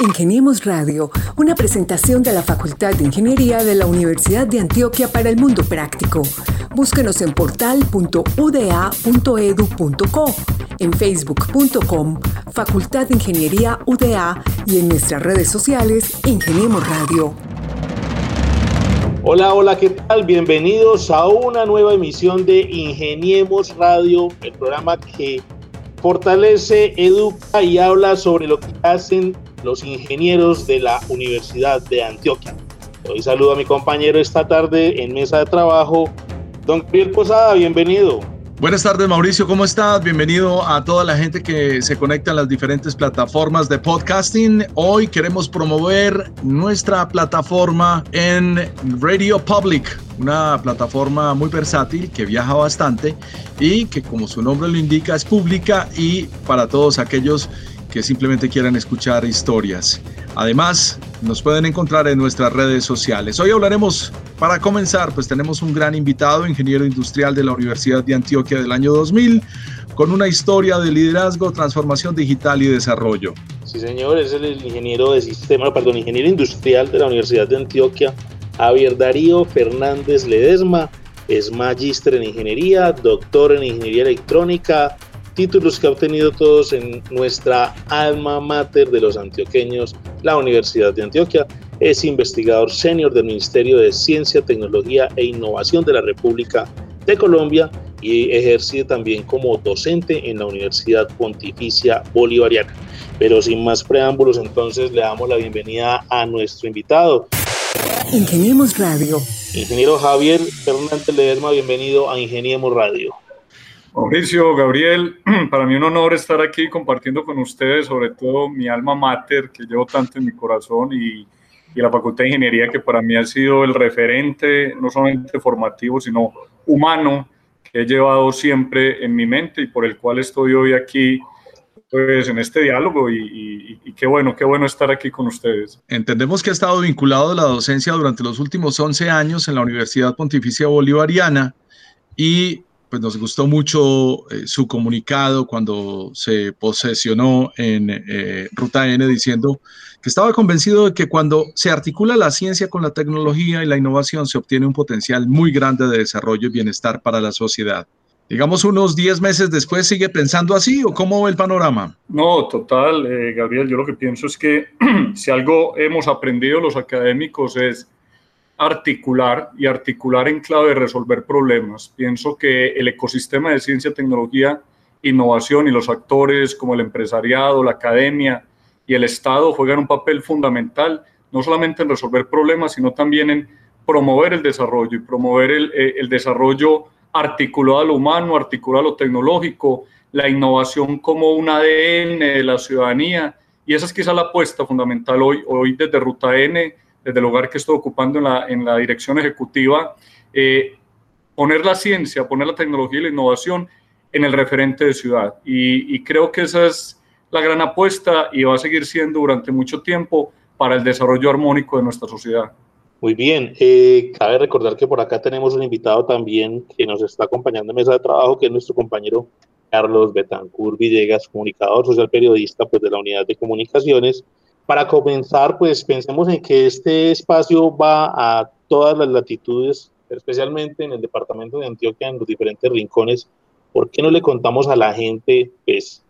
Ingeniemos Radio, una presentación de la Facultad de Ingeniería de la Universidad de Antioquia para el Mundo Práctico. Búsquenos en portal.uda.edu.co, en facebook.com, Facultad de Ingeniería UDA y en nuestras redes sociales, Ingeniemos Radio. Hola, hola, ¿qué tal? Bienvenidos a una nueva emisión de Ingeniemos Radio, el programa que fortalece, educa y habla sobre lo que hacen los ingenieros de la Universidad de Antioquia. Hoy saludo a mi compañero esta tarde en mesa de trabajo, don Gabriel Posada, bienvenido. Buenas tardes Mauricio, ¿cómo estás? Bienvenido a toda la gente que se conecta a las diferentes plataformas de podcasting. Hoy queremos promover nuestra plataforma en Radio Public, una plataforma muy versátil que viaja bastante y que como su nombre lo indica es pública y para todos aquellos que simplemente quieran escuchar historias. Además, nos pueden encontrar en nuestras redes sociales. Hoy hablaremos, para comenzar, pues tenemos un gran invitado, ingeniero industrial de la Universidad de Antioquia del año 2000, con una historia de liderazgo, transformación digital y desarrollo. Sí, señor, es el ingeniero de sistema, perdón, ingeniero industrial de la Universidad de Antioquia, Javier Darío Fernández Ledesma. Es magíster en ingeniería, doctor en ingeniería electrónica, títulos que ha obtenido todos en nuestra alma mater de los antioqueños, la Universidad de Antioquia. Es investigador senior del Ministerio de Ciencia, Tecnología e Innovación de la República de Colombia y ejerce también como docente en la Universidad Pontificia Bolivariana. Pero sin más preámbulos, entonces le damos la bienvenida a nuestro invitado. Ingeniemos Radio. Ingeniero Javier Fernández Lederma, bienvenido a Ingeniemos Radio. Mauricio, Gabriel, para mí un honor estar aquí compartiendo con ustedes, sobre todo mi alma mater, que llevo tanto en mi corazón, y, la Facultad de Ingeniería, que para mí ha sido el referente, no solamente formativo, sino humano, que he llevado siempre en mi mente y por el cual estoy hoy aquí pues en este diálogo y, qué bueno, qué bueno estar aquí con ustedes. Entendemos que ha estado vinculado a la docencia durante los últimos 11 años en la Universidad Pontificia Bolivariana y pues nos gustó mucho eh, su comunicado cuando se posesionó en eh, Ruta N diciendo que estaba convencido de que cuando se articula la ciencia con la tecnología y la innovación se obtiene un potencial muy grande de desarrollo y bienestar para la sociedad. Digamos, unos 10 meses después, ¿sigue pensando así o cómo ve el panorama? No, total, eh, Gabriel, yo lo que pienso es que si algo hemos aprendido los académicos es articular y articular en clave de resolver problemas. Pienso que el ecosistema de ciencia, tecnología, innovación y los actores como el empresariado, la academia y el Estado juegan un papel fundamental, no solamente en resolver problemas, sino también en promover el desarrollo y promover el, eh, el desarrollo articulado a lo humano, articulado a lo tecnológico, la innovación como un ADN de la ciudadanía. Y esa es quizá la apuesta fundamental hoy, hoy desde Ruta N desde el lugar que estoy ocupando en la, en la dirección ejecutiva, eh, poner la ciencia, poner la tecnología y la innovación en el referente de ciudad. Y, creo que esa es la gran apuesta y va a seguir siendo durante mucho tiempo para el desarrollo armónico de nuestra sociedad. Muy bien, eh, cabe recordar que por acá tenemos un invitado también que nos está acompañando en mesa de trabajo, que es nuestro compañero Carlos Betancur Villegas, comunicador social periodista pues, de la Unidad de Comunicaciones, para comenzar, pues pensemos en que este espacio va a todas las latitudes, especialmente en el departamento de Antioquia, en los diferentes rincones. ¿Por qué no le contamos a la gente, pues,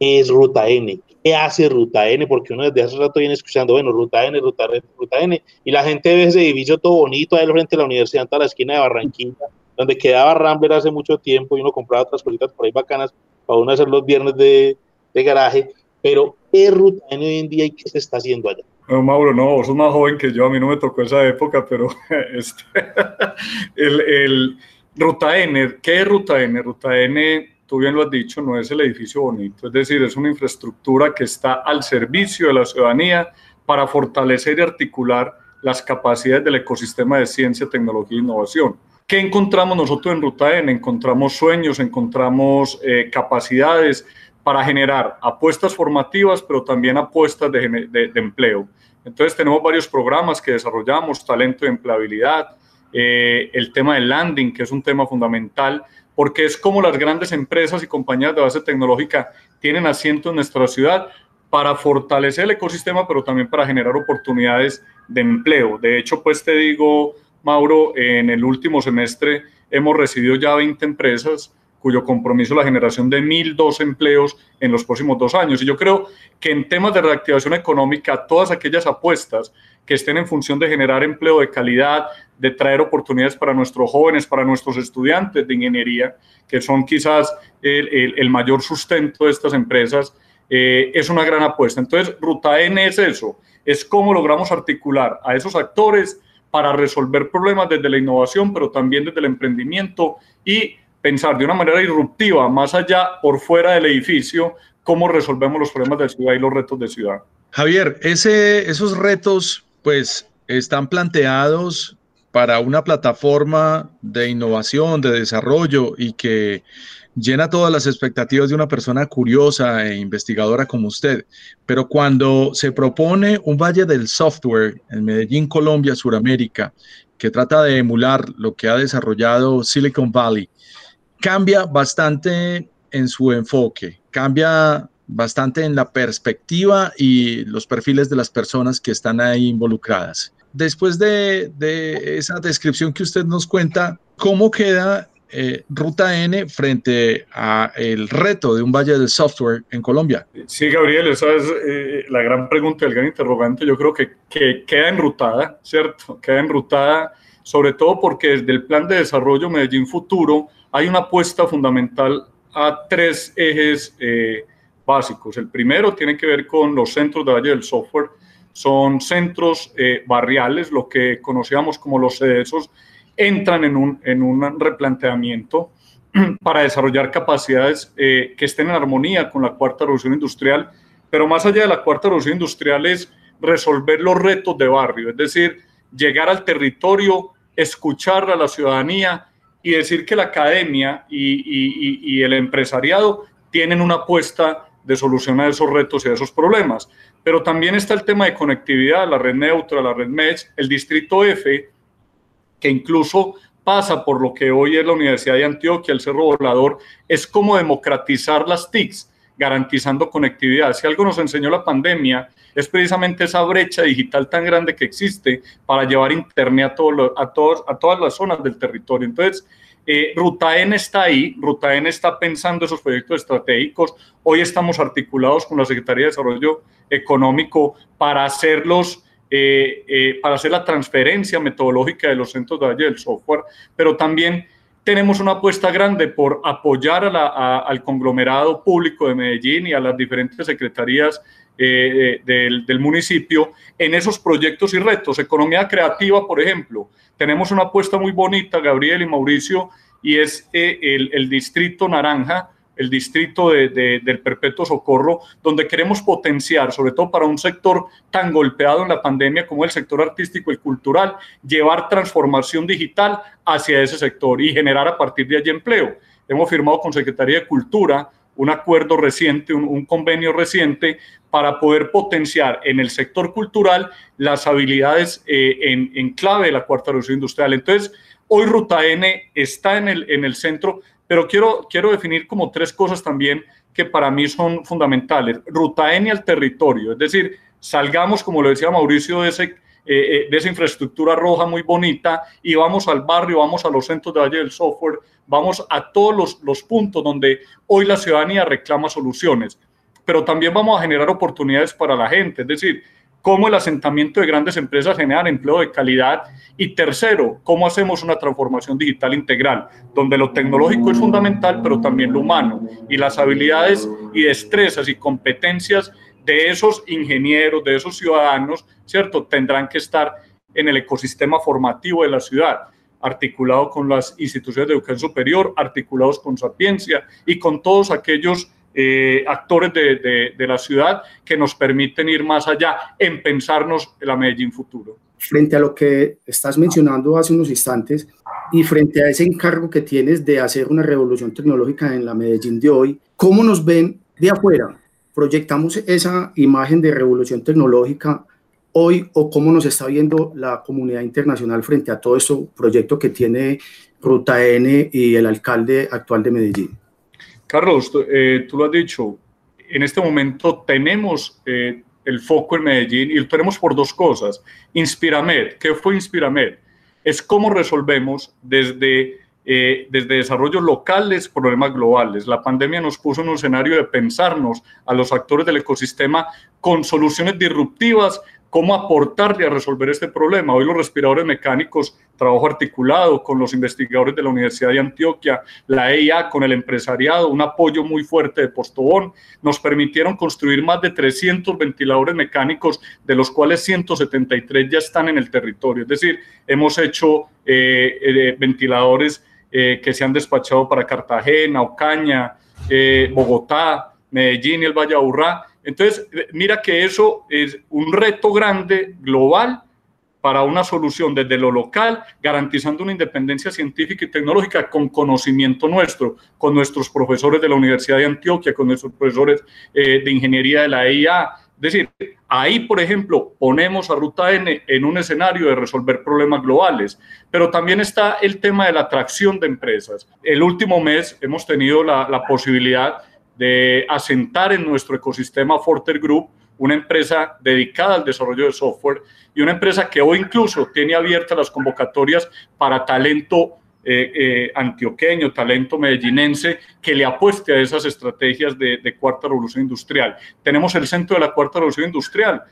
es Ruta N? ¿Qué hace Ruta N? Porque uno desde hace rato viene escuchando, bueno, Ruta N, Ruta N, Ruta N, y la gente ve ese edificio todo bonito ahí frente a la universidad, a la esquina de Barranquilla, donde quedaba Rambler hace mucho tiempo y uno compraba otras cositas por ahí bacanas para uno hacer los viernes de garaje pero ¿qué ruta N hoy en día y qué se está haciendo allá? No, Mauro, no, vos sos más joven que yo, a mí no me tocó esa época, pero este, el, el, Ruta N, ¿qué es Ruta N? Ruta N, tú bien lo has dicho, no es el edificio bonito, es decir, es una infraestructura que está al servicio de la ciudadanía para fortalecer y articular las capacidades del ecosistema de ciencia, tecnología e innovación. ¿Qué encontramos nosotros en Ruta N? Encontramos sueños, encontramos eh, capacidades, para generar apuestas formativas, pero también apuestas de, empleo. Entonces tenemos varios programas que desarrollamos, talento y empleabilidad, eh, el tema del landing, que es un tema fundamental, porque es como las grandes empresas y compañías de base tecnológica tienen asiento en nuestra ciudad para fortalecer el ecosistema, pero también para generar oportunidades de empleo. De hecho, pues te digo, Mauro, en el último semestre hemos recibido ya 20 empresas cuyo compromiso es la generación de 1.002 empleos en los próximos dos años. Y yo creo que en temas de reactivación económica, todas aquellas apuestas que estén en función de generar empleo de calidad, de traer oportunidades para nuestros jóvenes, para nuestros estudiantes de ingeniería, que son quizás el, mayor sustento de estas empresas, eh, es una gran apuesta. Entonces, Ruta N es eso, es cómo logramos articular a esos actores para resolver problemas desde la innovación, pero también desde el emprendimiento y pensar de una manera disruptiva, más allá, por fuera del edificio, cómo resolvemos los problemas de ciudad y los retos de ciudad. Javier, esos retos, pues, están planteados para una plataforma de innovación, de desarrollo y que llena todas las expectativas de una persona curiosa e investigadora como usted. Pero cuando se propone un Valle del Software en Medellín, Colombia, Suramérica, que trata de emular lo que ha desarrollado Silicon Valley, cambia bastante en su enfoque, cambia bastante en la perspectiva y los perfiles de las personas que están ahí involucradas. Después de, esa descripción que usted nos cuenta, ¿cómo queda eh, Ruta N frente a el reto de un valle del software en Colombia? Sí, Gabriel, esa es eh, la gran pregunta, el gran interrogante. Yo creo que, que queda enrutada, ¿cierto? Queda enrutada, sobre todo porque desde el plan de desarrollo Medellín Futuro, hay una apuesta fundamental a tres ejes eh, básicos. El primero tiene que ver con los centros de Valle del Software. Son centros eh, barriales, lo que conocíamos como los CEDESOS, entran en un, en un replanteamiento para desarrollar capacidades eh, que estén en armonía con la cuarta revolución industrial, pero más allá de la cuarta revolución industrial es resolver los retos de barrio, es decir, llegar al territorio, escuchar a la ciudadanía, y decir que la academia y, el empresariado tienen una apuesta de solucionar esos retos y esos problemas. Pero también está el tema de conectividad, la red neutra, la red MEDS, el distrito F, que incluso pasa por lo que hoy es la Universidad de Antioquia, el Cerro Volador, es como democratizar las TICs, garantizando conectividad. Si algo nos enseñó la pandemia es precisamente esa brecha digital tan grande que existe para llevar Internet a, todo a, todos, a todas las zonas del territorio. Entonces, eh, Ruta N está ahí, Ruta N está pensando esos proyectos estratégicos. Hoy estamos articulados con la Secretaría de Desarrollo Económico para hacerlos. Eh, eh, para hacer la transferencia metodológica de los centros de Valle del Software, pero también tenemos una apuesta grande por apoyar al conglomerado público de Medellín y a las diferentes secretarías eh, del, municipio en esos proyectos y retos. Economía creativa, por ejemplo. Tenemos una apuesta muy bonita, Gabriel y Mauricio, y es eh, el, distrito naranja, el distrito del perpetuo socorro, donde queremos potenciar, sobre todo para un sector tan golpeado en la pandemia como el sector artístico y cultural, llevar transformación digital hacia ese sector y generar a partir de allí empleo. Hemos firmado con Secretaría de Cultura un acuerdo reciente, un, convenio reciente para poder potenciar en el sector cultural las habilidades eh, en, clave de la cuarta revolución industrial. Entonces, hoy Ruta N está en el, en el centro, pero quiero, quiero definir como tres cosas también que para mí son fundamentales. Ruta N al territorio, es decir, salgamos, como lo decía Mauricio, de ese eh, eh, de esa infraestructura roja muy bonita y vamos al barrio, vamos a los centros de Valle del Software, vamos a todos los, los puntos donde hoy la ciudadanía reclama soluciones, pero también vamos a generar oportunidades para la gente, es decir, cómo el asentamiento de grandes empresas genera empleo de calidad y tercero, cómo hacemos una transformación digital integral, donde lo tecnológico es fundamental, pero también lo humano y las habilidades y destrezas y competencias de esos ingenieros, de esos ciudadanos, ¿cierto? Tendrán que estar en el ecosistema formativo de la ciudad, articulado con las instituciones de educación superior, articulados con Sapiencia y con todos aquellos eh, actores de, de, la ciudad que nos permiten ir más allá en pensarnos la Medellín futuro. Frente a lo que estás mencionando hace unos instantes y frente a ese encargo que tienes de hacer una revolución tecnológica en la Medellín de hoy, ¿cómo nos ven de afuera? proyectamos esa imagen de revolución tecnológica hoy o cómo nos está viendo la comunidad internacional frente a todo este proyecto que tiene Ruta N y el alcalde actual de Medellín? Carlos, eh, tú lo has dicho, en este momento tenemos eh, el foco en Medellín y lo tenemos por dos cosas. Inspiramed, ¿qué fue Inspiramed? Es cómo resolvemos desde, eh, desde desarrollos locales problemas globales. La pandemia nos puso en un escenario de pensarnos a los actores del ecosistema con soluciones disruptivas cómo aportarle a resolver este problema. Hoy los respiradores mecánicos, trabajo articulado con los investigadores de la Universidad de Antioquia, la EIA, con el empresariado, un apoyo muy fuerte de Postobón, nos permitieron construir más de 300 ventiladores mecánicos, de los cuales 173 ya están en el territorio. Es decir, hemos hecho eh, eh, ventiladores eh, que se han despachado para Cartagena, Ocaña, Bogotá, Medellín y el Valle Aburrá entonces, mira que eso es un reto grande, global, para una solución desde lo local, garantizando una independencia científica y tecnológica con conocimiento nuestro, con nuestros profesores de la Universidad de Antioquia, con nuestros profesores eh, de ingeniería de la EIA. Es decir, ahí, por ejemplo, ponemos a Ruta N en un escenario de resolver problemas globales, pero también está el tema de la atracción de empresas. El último mes hemos tenido la, la posibilidad de asentar en nuestro ecosistema Forter Group, una empresa dedicada al desarrollo de software y una empresa que hoy incluso tiene abiertas las convocatorias para talento eh, eh, antioqueño, talento medellinense, que le apueste a esas estrategias de, de, cuarta revolución industrial. Tenemos el centro de la cuarta revolución industrial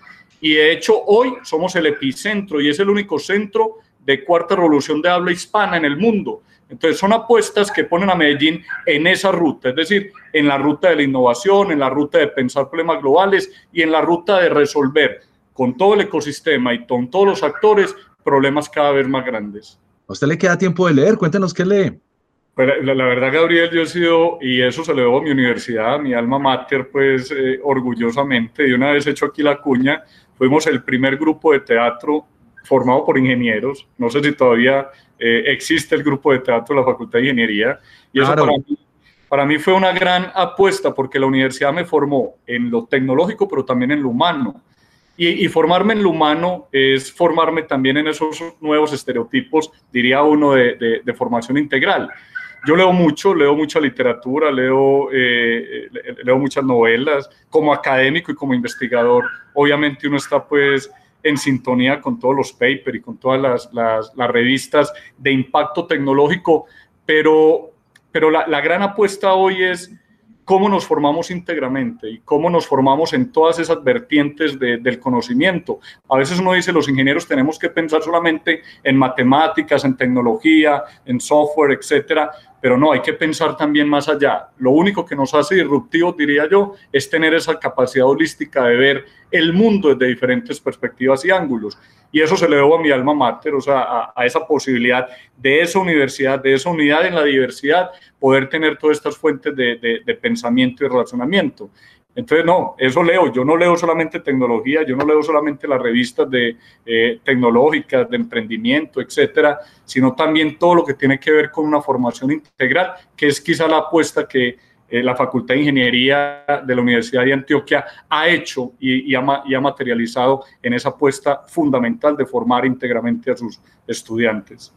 y de hecho hoy somos el epicentro y es el único centro de cuarta revolución de habla hispana en el mundo. Entonces son apuestas que ponen a Medellín en esa ruta, es decir, en la ruta de la innovación, en la ruta de pensar problemas globales y en la ruta de resolver con todo el ecosistema y con todos los actores problemas cada vez más grandes. ¿A usted le queda tiempo de leer? Cuéntanos qué lee. Pues la, la, verdad, Gabriel, yo he sido, y eso se lo debo a mi universidad, a mi alma mater, pues eh, orgullosamente, y una vez hecho aquí la cuña, fuimos el primer grupo de teatro formado por ingenieros. No sé si todavía eh, existe el grupo de teatro de la Facultad de Ingeniería. Y eso para mí, para mí fue una gran apuesta porque la universidad me formó en lo tecnológico, pero también en lo humano. Y, y, formarme en lo humano es formarme también en esos nuevos estereotipos, diría uno, de, de, de formación integral. Yo leo mucho, leo mucha literatura, leo, eh, leo muchas novelas. Como académico y como investigador, obviamente uno está pues en sintonía con todos los papers y con todas las, las, las revistas de impacto tecnológico, pero, pero la, la, gran apuesta hoy es cómo nos formamos íntegramente y cómo nos formamos en todas esas vertientes de, del conocimiento. A veces uno dice, los ingenieros tenemos que pensar solamente en matemáticas, en tecnología, en software, etcétera, pero no, hay que pensar también más allá. Lo único que nos hace disruptivos, diría yo, es tener esa capacidad holística de ver el mundo desde diferentes perspectivas y ángulos. Y eso se le debo a mi alma mater, o sea, a, a, esa posibilidad de esa universidad, de esa unidad en la diversidad, poder tener todas estas fuentes de, de, de pensamiento y relacionamiento. Entonces, no, eso leo. Yo no leo solamente tecnología, yo no leo solamente las revistas de, eh, tecnológicas, de emprendimiento, etcétera, sino también todo lo que tiene que ver con una formación integral, que es quizá la apuesta que eh, la Facultad de Ingeniería de la Universidad de Antioquia ha hecho y, y, ha, y ha materializado en esa apuesta fundamental de formar íntegramente a sus estudiantes.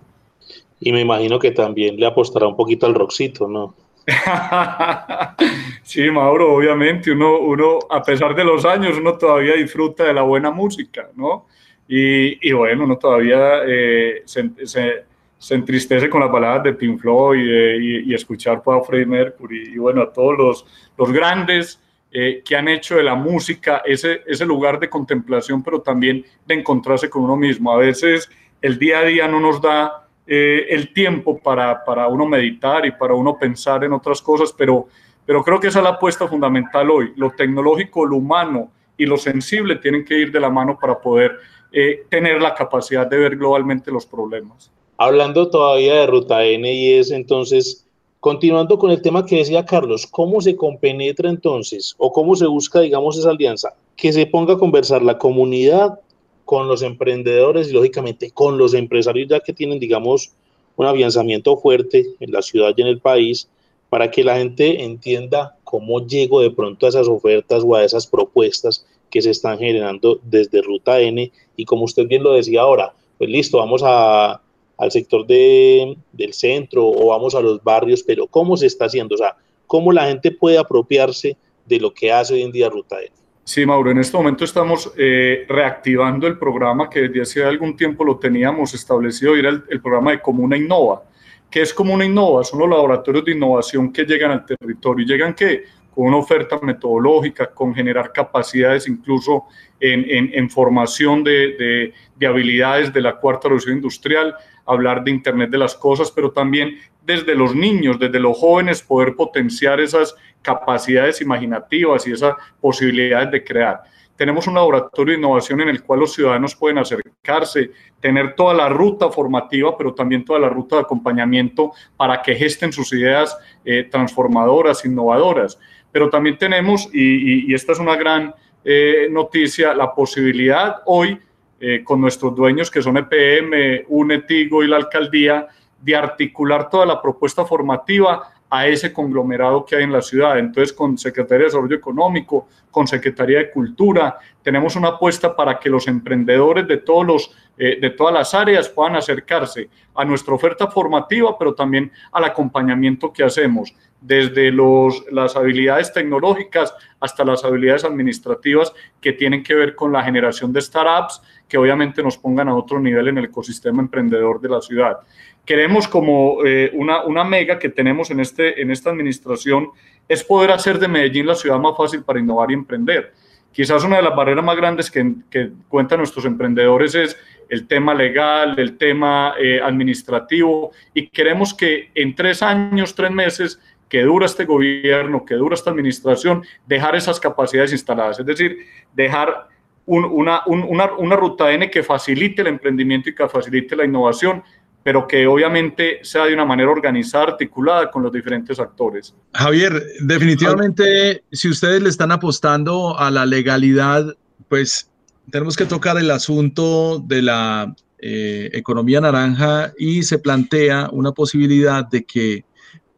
Y me imagino que también le apostará un poquito al roxito, ¿no? sí, Mauro, obviamente uno, uno, a pesar de los años, uno todavía disfruta de la buena música, ¿no? Y, y bueno, uno todavía eh, se, se, se, entristece con las baladas de Pink Floyd eh, y, y, escuchar a Freddie Mercury y bueno, a todos los, los grandes eh, que han hecho de la música ese, ese lugar de contemplación, pero también de encontrarse con uno mismo. A veces el día a día no nos da eh, el tiempo para, para, uno meditar y para uno pensar en otras cosas, pero, pero creo que esa es la apuesta fundamental hoy. Lo tecnológico, lo humano y lo sensible tienen que ir de la mano para poder eh, tener la capacidad de ver globalmente los problemas. Hablando todavía de Ruta N y es entonces, continuando con el tema que decía Carlos, ¿cómo se compenetra entonces o cómo se busca, digamos, esa alianza? Que se ponga a conversar la comunidad con los emprendedores y lógicamente con los empresarios ya que tienen, digamos, un afianzamiento fuerte en la ciudad y en el país para que la gente entienda cómo llego de pronto a esas ofertas o a esas propuestas que se están generando desde Ruta N y como usted bien lo decía ahora, pues listo, vamos a, al sector de, del centro o vamos a los barrios, pero ¿cómo se está haciendo? O sea, ¿cómo la gente puede apropiarse de lo que hace hoy en día Ruta N. Sí, Mauro, en este momento estamos eh, reactivando el programa que desde hace algún tiempo lo teníamos establecido, y era el, el programa de Comuna Innova. ¿Qué es Comuna Innova? Son los laboratorios de innovación que llegan al territorio. ¿Llegan qué? Con una oferta metodológica, con generar capacidades incluso en, en, formación de, de, de, habilidades de la cuarta revolución industrial, hablar de Internet de las Cosas, pero también desde los niños, desde los jóvenes, poder potenciar esas capacidades imaginativas y esas posibilidades de crear tenemos un laboratorio de innovación en el cual los ciudadanos pueden acercarse, tener toda la ruta formativa, pero también toda la ruta de acompañamiento para que gesten sus ideas eh, transformadoras, innovadoras. Pero también tenemos, y, y, y esta es una gran eh, noticia, la posibilidad hoy eh, con nuestros dueños que son EPM, UNETIGO y la alcaldía, de articular toda la propuesta formativa a ese conglomerado que hay en la ciudad. Entonces, con Secretaría de Desarrollo Económico, con Secretaría de Cultura, tenemos una apuesta para que los emprendedores de, todos los, eh, de todas las áreas puedan acercarse a nuestra oferta formativa, pero también al acompañamiento que hacemos, desde los, las habilidades tecnológicas hasta las habilidades administrativas que tienen que ver con la generación de startups, que obviamente nos pongan a otro nivel en el ecosistema emprendedor de la ciudad queremos como eh, una, una, mega que tenemos en, este, en esta administración es poder hacer de Medellín la ciudad más fácil para innovar y emprender. Quizás una de las barreras más grandes que, que cuentan nuestros emprendedores es el tema legal, el tema eh, administrativo y queremos que en tres años, tres meses que dura este gobierno, que dura esta administración, dejar esas capacidades instaladas, es decir, dejar un, una, un, una, una ruta N que facilite el emprendimiento y que facilite la innovación pero que obviamente sea de una manera organizada, articulada con los diferentes actores. Javier, definitivamente, si ustedes le están apostando a la legalidad, pues tenemos que tocar el asunto de la eh, economía naranja y se plantea una posibilidad de que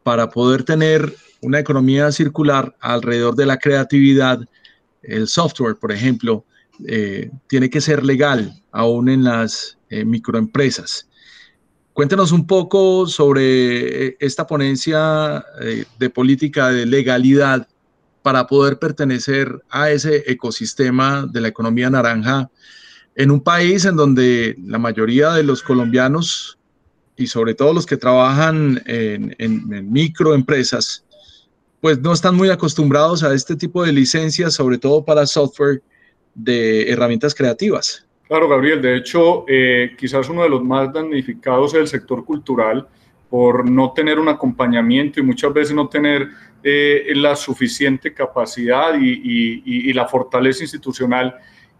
para poder tener una economía circular alrededor de la creatividad, el software, por ejemplo, eh, tiene que ser legal aún en las eh, microempresas. Cuéntenos un poco sobre eh, esta ponencia de política de legalidad para poder pertenecer a ese ecosistema de la economía naranja en un país en donde la mayoría de los colombianos y sobre todo los que trabajan en, microempresas, pues no están muy acostumbrados a este tipo de licencias, sobre todo para software de herramientas creativas. Claro, Gabriel. De hecho, eh, quizás uno de los más damnificados es el sector cultural por no tener un acompañamiento y muchas veces no tener eh, la suficiente capacidad y, la fortaleza institucional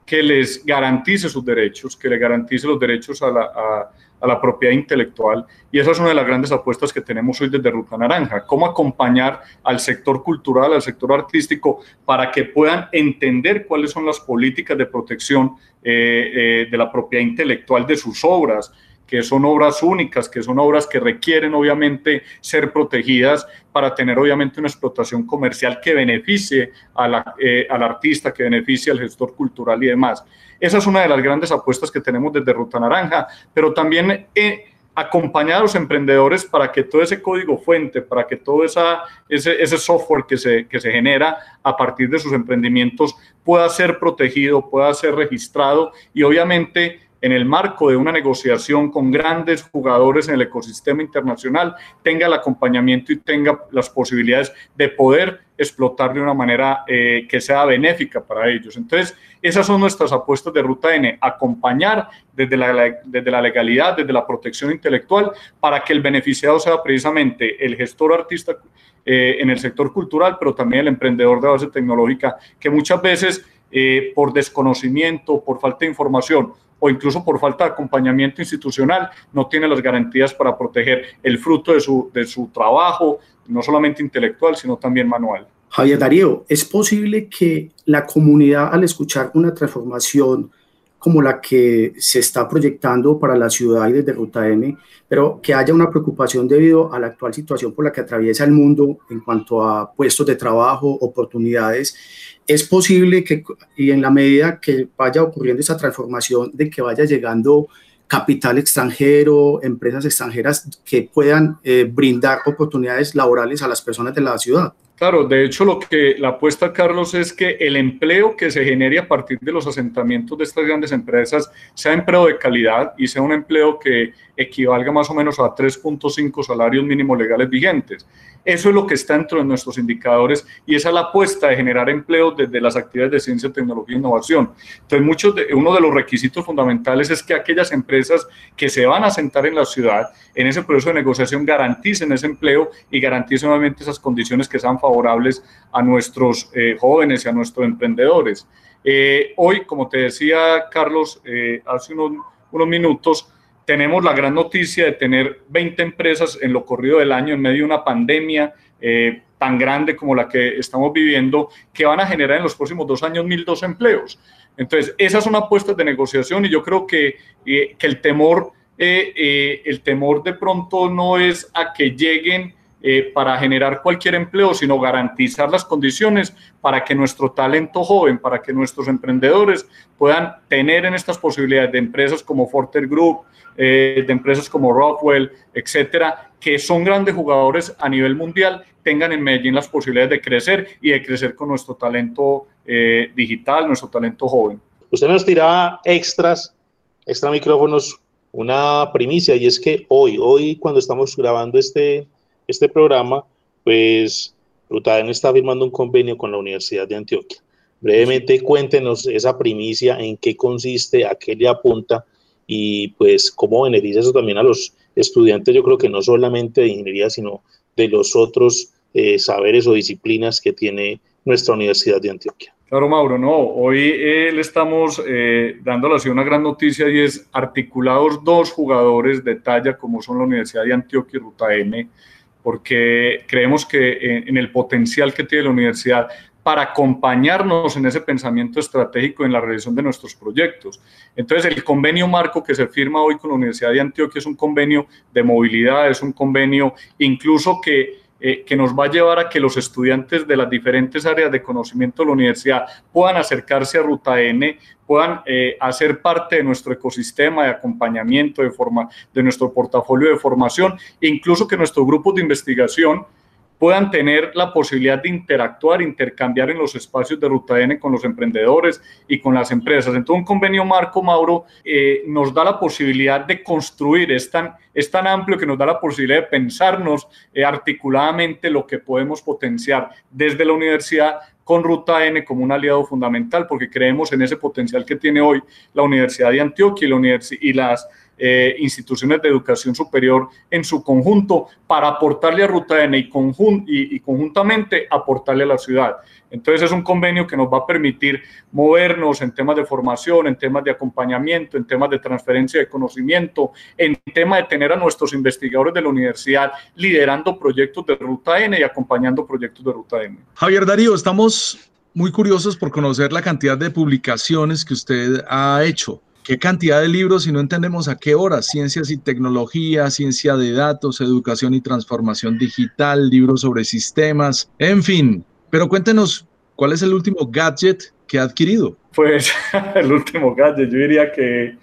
que les garantice sus derechos, que le garantice los derechos a la, a la propiedad intelectual. Y esa es una de las grandes apuestas que tenemos hoy desde Ruta Naranja, cómo acompañar al sector cultural, al sector artístico, para que puedan entender cuáles son las políticas de protección eh, eh, de la propiedad intelectual de sus obras que son obras únicas, que son obras que requieren obviamente ser protegidas para tener obviamente una explotación comercial que beneficie a eh, al artista, que beneficie al gestor cultural y demás. Esa es una de las grandes apuestas que tenemos desde Ruta Naranja, pero también... Eh, acompañar a los emprendedores para que todo ese código fuente, para que todo esa, ese, ese software que se, que se genera a partir de sus emprendimientos pueda ser protegido, pueda ser registrado y obviamente en el marco de una negociación con grandes jugadores en el ecosistema internacional, tenga el acompañamiento y tenga las posibilidades de poder explotar de una manera eh, que sea benéfica para ellos. Entonces, esas son nuestras apuestas de Ruta N, acompañar desde la, desde la legalidad, desde la protección intelectual, para que el beneficiado sea precisamente el gestor artista eh, en el sector cultural, pero también el emprendedor de base tecnológica, que muchas veces eh, por desconocimiento, por falta de información o incluso por falta de acompañamiento institucional, no tiene las garantías para proteger el fruto de su, de su trabajo, no solamente intelectual, sino también manual. Javier Darío, ¿es posible que la comunidad al escuchar una transformación como la que se está proyectando para la ciudad y desde Ruta M, pero que haya una preocupación debido a la actual situación por la que atraviesa el mundo en cuanto a puestos de trabajo, oportunidades, es posible que, y en la medida que vaya ocurriendo esa transformación, de que vaya llegando capital extranjero, empresas extranjeras que puedan eh, brindar oportunidades laborales a las personas de la ciudad. Claro, de hecho lo que la apuesta, Carlos, es que el empleo que se genere a partir de los asentamientos de estas grandes empresas sea empleo de calidad y sea un empleo que equivalga más o menos a 3.5 salarios mínimos legales vigentes. Eso es lo que está dentro de nuestros indicadores y esa es la apuesta de generar empleo desde las actividades de ciencia, tecnología e innovación. Entonces, muchos de, uno de los requisitos fundamentales es que aquellas empresas que se van a sentar en la ciudad, en ese proceso de negociación, garanticen ese empleo y garanticen obviamente esas condiciones que sean favorables a nuestros eh, jóvenes y a nuestros emprendedores. Eh, hoy, como te decía Carlos, eh, hace unos, unos minutos, tenemos la gran noticia de tener 20 empresas en lo corrido del año en medio de una pandemia tan grande como la que estamos viviendo, que van a generar en los próximos dos años 1.002 empleos. Entonces, esas son apuestas de negociación y yo creo que, que el, temor, el temor de pronto no es a que lleguen para generar cualquier empleo, sino garantizar las condiciones para que nuestro talento joven, para que nuestros emprendedores puedan tener en estas posibilidades de empresas como Forter Group, eh, de empresas como Rockwell, etcétera, que son grandes jugadores a nivel mundial, tengan en Medellín las posibilidades de crecer y de crecer con nuestro talento eh, digital, nuestro talento joven. Usted nos tiraba extras, extra micrófonos, una primicia, y es que hoy, hoy cuando estamos grabando este, este programa, pues Rutaden está firmando un convenio con la Universidad de Antioquia. Brevemente cuéntenos esa primicia, en qué consiste, a qué le apunta y pues cómo beneficia eso también a los estudiantes, yo creo que no solamente de ingeniería, sino de los otros eh, saberes o disciplinas que tiene nuestra Universidad de Antioquia. Claro, Mauro, no, hoy eh, le estamos eh, dándole así una gran noticia y es articulados dos jugadores de talla como son la Universidad de Antioquia y Ruta N, porque creemos que en el potencial que tiene la universidad para acompañarnos en ese pensamiento estratégico en la realización de nuestros proyectos. Entonces, el convenio marco que se firma hoy con la Universidad de Antioquia es un convenio de movilidad, es un convenio incluso que, eh, que nos va a llevar a que los estudiantes de las diferentes áreas de conocimiento de la universidad puedan acercarse a Ruta N, puedan eh, hacer parte de nuestro ecosistema de acompañamiento, de, forma, de nuestro portafolio de formación, e incluso que nuestros grupos de investigación puedan tener la posibilidad de interactuar, intercambiar en los espacios de Ruta N con los emprendedores y con las empresas. Entonces, un convenio marco, Mauro, eh, nos da la posibilidad de construir, es tan, es tan amplio que nos da la posibilidad de pensarnos eh, articuladamente lo que podemos potenciar desde la universidad con Ruta N como un aliado fundamental, porque creemos en ese potencial que tiene hoy la Universidad de Antioquia y, la y las eh, instituciones de educación superior en su conjunto para aportarle a Ruta N y, y, conjuntamente aportarle a la ciudad. Entonces es un convenio que nos va a permitir movernos en temas de formación, en temas de acompañamiento, en temas de transferencia de conocimiento, en tema de tener a nuestros investigadores de la universidad liderando proyectos de Ruta N y acompañando proyectos de Ruta N. Javier Darío, estamos muy curiosos por conocer la cantidad de publicaciones que usted ha hecho qué cantidad de libros y no entendemos a qué hora, ciencias y tecnología, ciencia de datos, educación y transformación digital, libros sobre sistemas, en fin. Pero cuéntenos, ¿cuál es el último gadget que ha adquirido? Pues el último gadget, yo diría que,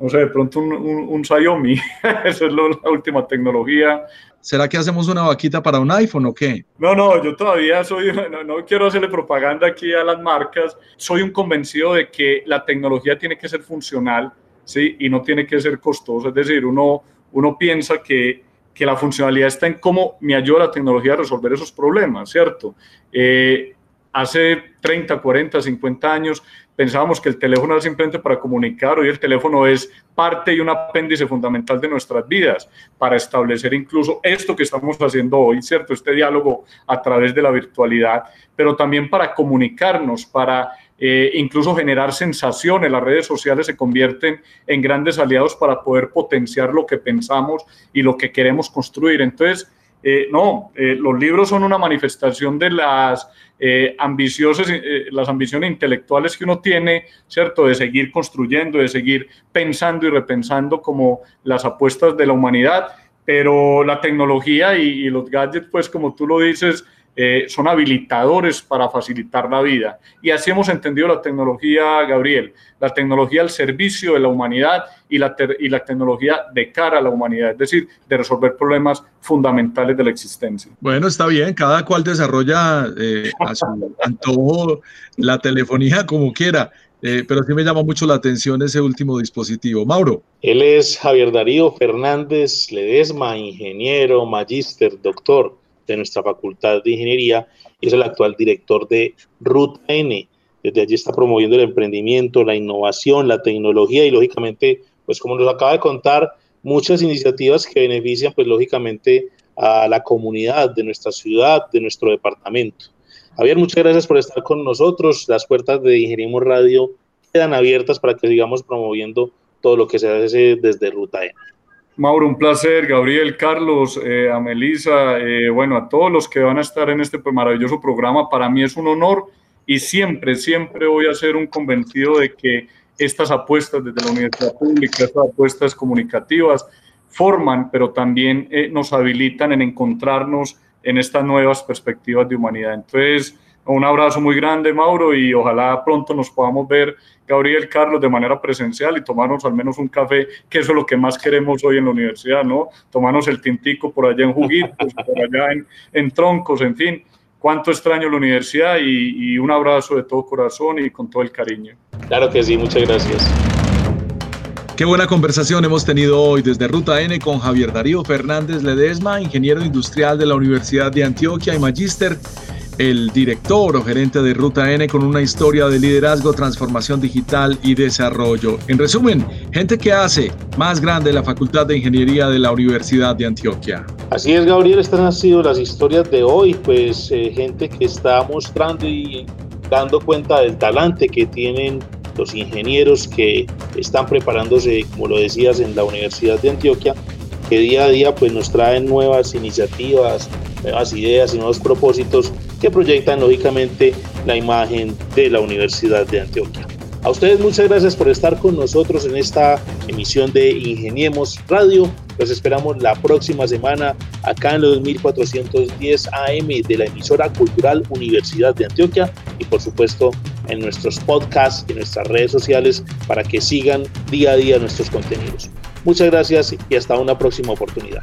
no sé, de pronto un, un, Xiaomi, esa es la última tecnología ¿Será que hacemos una vaquita para un iPhone o qué? No, no, yo todavía soy, no, quiero hacerle propaganda aquí a las marcas. Soy un convencido de que la tecnología tiene que ser funcional, ¿sí? Y no tiene que ser costosa. Es decir, uno, uno piensa que, que la funcionalidad está en cómo me ayuda la tecnología a resolver esos problemas, ¿cierto? Eh, hace 30, 40, 50 años pensábamos que el teléfono era simplemente para comunicar, hoy el teléfono es parte y un apéndice fundamental de nuestras vidas para establecer incluso esto que estamos haciendo hoy, ¿cierto? Este diálogo a través de la virtualidad, pero también para comunicarnos, para eh, incluso generar sensaciones. Las redes sociales se convierten en grandes aliados para poder potenciar lo que pensamos y lo que queremos construir. Entonces, eh, no, eh, los libros son una manifestación de las eh, ambiciosas, las ambiciones intelectuales que uno tiene, ¿cierto? De seguir construyendo, de seguir pensando y repensando como las apuestas de la humanidad, pero la tecnología y, los gadgets, pues como tú lo dices, eh, son habilitadores para facilitar la vida. Y así hemos entendido la tecnología, Gabriel, la tecnología al servicio de la humanidad y la, y la tecnología de cara a la humanidad, es decir, de resolver problemas fundamentales de la existencia. Bueno, está bien, cada cual desarrolla eh, a su antojo la telefonía como quiera. Eh, pero sí me llama mucho la atención ese último dispositivo. Mauro. Él es Javier Darío Fernández Ledesma, ingeniero, magíster, doctor de nuestra Facultad de Ingeniería y es el actual director de Ruta N. Desde allí está promoviendo el emprendimiento, la innovación, la tecnología y lógicamente, pues como nos acaba de contar, muchas iniciativas que benefician pues lógicamente a la comunidad de nuestra ciudad, de nuestro departamento. Javier, muchas gracias por estar con nosotros. Las puertas de Ingeniería Radio quedan abiertas para que sigamos promoviendo todo lo que se hace desde Ruta N. Mauro, un placer. Gabriel, Carlos, eh, a Melisa, eh, bueno, a todos los que van a estar en este maravilloso programa, para mí es un honor y siempre, siempre voy a ser un convencido de que estas apuestas desde la universidad pública, estas apuestas comunicativas, forman, pero también eh, nos habilitan en encontrarnos en estas nuevas perspectivas de humanidad. Entonces, un abrazo muy grande, Mauro, y ojalá pronto nos podamos ver, Gabriel, Carlos, de manera presencial y tomarnos al menos un café, que eso es lo que más queremos hoy en la universidad, ¿no? Tomarnos el tintico por allá en juguitos, por allá en, en, troncos, en fin. Cuánto extraño la universidad y, y un abrazo de todo corazón y con todo el cariño. Claro que sí, muchas gracias. Qué buena conversación hemos tenido hoy desde Ruta N con Javier Darío Fernández Ledesma, ingeniero industrial de la Universidad de Antioquia y magíster, el director o gerente de Ruta N con una historia de liderazgo, transformación digital y desarrollo. En resumen, gente que hace más grande la Facultad de Ingeniería de la Universidad de Antioquia. Así es, Gabriel, estas han sido las historias de hoy, pues eh, gente que está mostrando y dando cuenta del talante que tienen los ingenieros que están preparándose, como lo decías, en la Universidad de Antioquia, que día a día pues, nos traen nuevas iniciativas, nuevas ideas y nuevos propósitos que proyectan lógicamente la imagen de la Universidad de Antioquia. A ustedes muchas gracias por estar con nosotros en esta emisión de Ingeniemos Radio. Los esperamos la próxima semana acá en los 2410 AM de la emisora cultural Universidad de Antioquia y por supuesto en nuestros podcasts y nuestras redes sociales para que sigan día a día nuestros contenidos. Muchas gracias y hasta una próxima oportunidad.